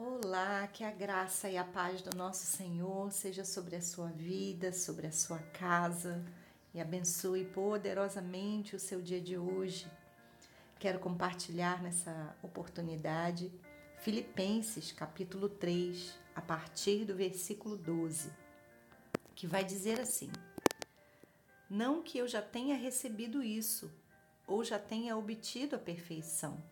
Olá, que a graça e a paz do nosso Senhor seja sobre a sua vida, sobre a sua casa e abençoe poderosamente o seu dia de hoje. Quero compartilhar nessa oportunidade Filipenses capítulo 3, a partir do versículo 12, que vai dizer assim: Não que eu já tenha recebido isso ou já tenha obtido a perfeição,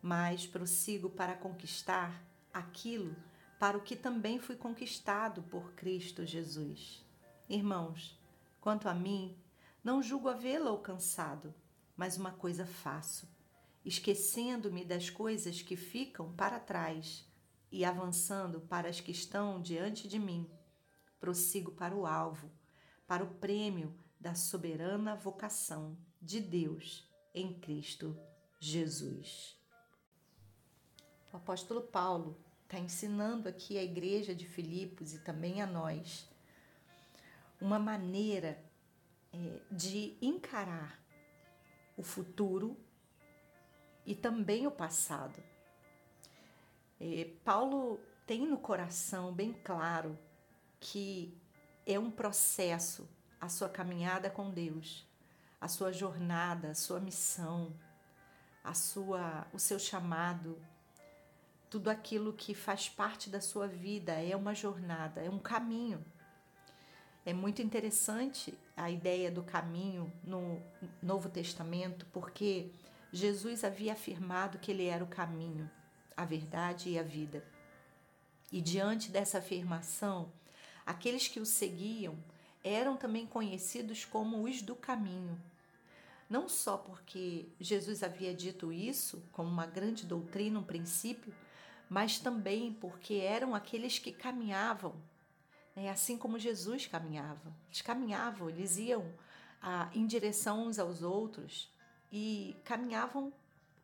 mas prossigo para conquistar aquilo para o que também fui conquistado por Cristo Jesus. Irmãos, quanto a mim, não julgo havê-lo alcançado, mas uma coisa faço, esquecendo-me das coisas que ficam para trás e avançando para as que estão diante de mim, prossigo para o alvo, para o prêmio da soberana vocação de Deus em Cristo Jesus. O apóstolo Paulo está ensinando aqui à igreja de Filipos e também a nós uma maneira é, de encarar o futuro e também o passado. É, Paulo tem no coração bem claro que é um processo a sua caminhada com Deus, a sua jornada, a sua missão, a sua, o seu chamado tudo aquilo que faz parte da sua vida é uma jornada, é um caminho. É muito interessante a ideia do caminho no Novo Testamento, porque Jesus havia afirmado que ele era o caminho, a verdade e a vida. E diante dessa afirmação, aqueles que o seguiam eram também conhecidos como os do caminho. Não só porque Jesus havia dito isso como uma grande doutrina, um princípio, mas também porque eram aqueles que caminhavam, né? assim como Jesus caminhava. Eles caminhavam, eles iam ah, em direção uns aos outros e caminhavam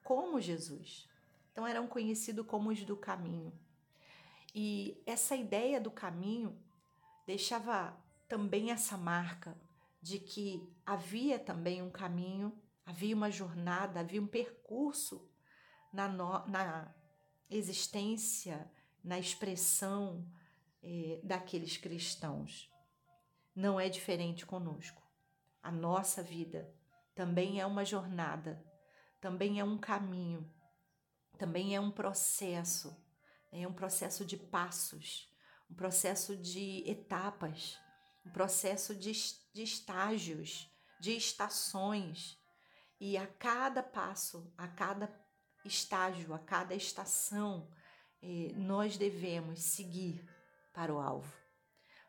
como Jesus. Então eram conhecidos como os do caminho. E essa ideia do caminho deixava também essa marca de que havia também um caminho, havia uma jornada, havia um percurso na, no, na existência, na expressão eh, daqueles cristãos. Não é diferente conosco. A nossa vida também é uma jornada, também é um caminho, também é um processo, é um processo de passos, um processo de etapas, um processo de, de estágios, de estações. E a cada passo, a cada estágio, a cada estação, eh, nós devemos seguir para o alvo.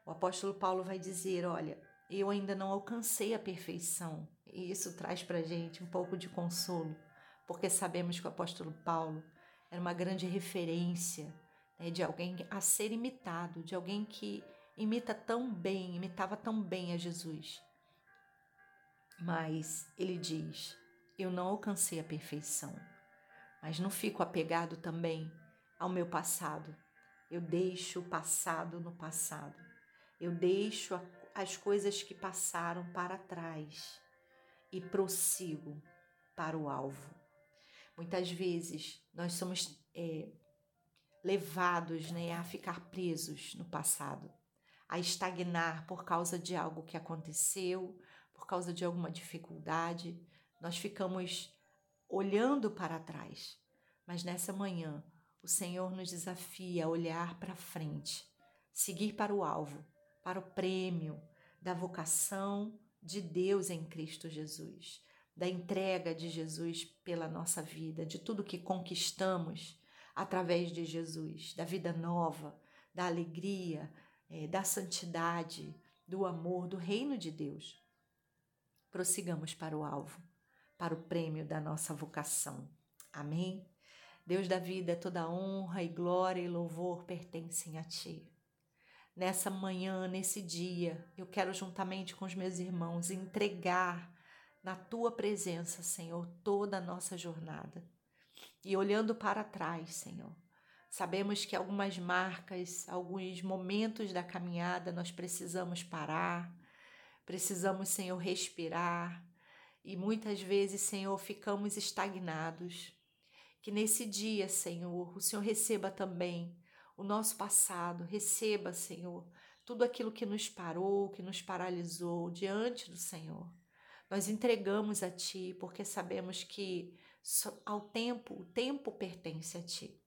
O apóstolo Paulo vai dizer: Olha, eu ainda não alcancei a perfeição. E isso traz para gente um pouco de consolo, porque sabemos que o apóstolo Paulo era uma grande referência né, de alguém a ser imitado, de alguém que imita tão bem, imitava tão bem a Jesus. Mas ele diz: Eu não alcancei a perfeição mas não fico apegado também ao meu passado. Eu deixo o passado no passado. Eu deixo as coisas que passaram para trás e prossigo para o alvo. Muitas vezes nós somos é, levados né, a ficar presos no passado, a estagnar por causa de algo que aconteceu, por causa de alguma dificuldade. Nós ficamos olhando para trás. Mas nessa manhã, o Senhor nos desafia a olhar para frente, seguir para o alvo, para o prêmio da vocação de Deus em Cristo Jesus, da entrega de Jesus pela nossa vida, de tudo que conquistamos através de Jesus, da vida nova, da alegria, é, da santidade, do amor, do reino de Deus. Prossigamos para o alvo para o prêmio da nossa vocação. Amém? Deus da vida, toda honra e glória e louvor pertencem a Ti. Nessa manhã, nesse dia, eu quero, juntamente com os meus irmãos, entregar na Tua presença, Senhor, toda a nossa jornada. E olhando para trás, Senhor, sabemos que algumas marcas, alguns momentos da caminhada nós precisamos parar, precisamos, Senhor, respirar, e muitas vezes, Senhor, ficamos estagnados. Que nesse dia, Senhor, o Senhor receba também o nosso passado, receba, Senhor, tudo aquilo que nos parou, que nos paralisou diante do Senhor. Nós entregamos a Ti porque sabemos que ao tempo, o tempo pertence a Ti.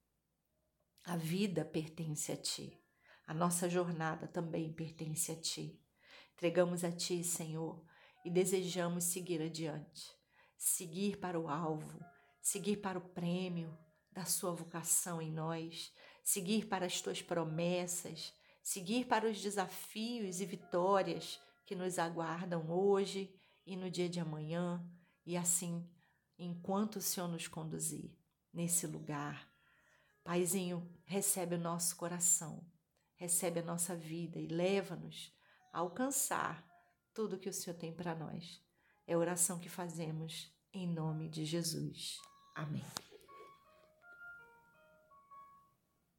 A vida pertence a Ti. A nossa jornada também pertence a Ti. Entregamos a Ti, Senhor, e desejamos seguir adiante, seguir para o alvo, seguir para o prêmio da Sua vocação em nós, seguir para as Tuas promessas, seguir para os desafios e vitórias que nos aguardam hoje e no dia de amanhã, e assim, enquanto o Senhor nos conduzir nesse lugar. Paizinho, recebe o nosso coração, recebe a nossa vida e leva-nos alcançar tudo que o Senhor tem para nós. É a oração que fazemos em nome de Jesus. Amém.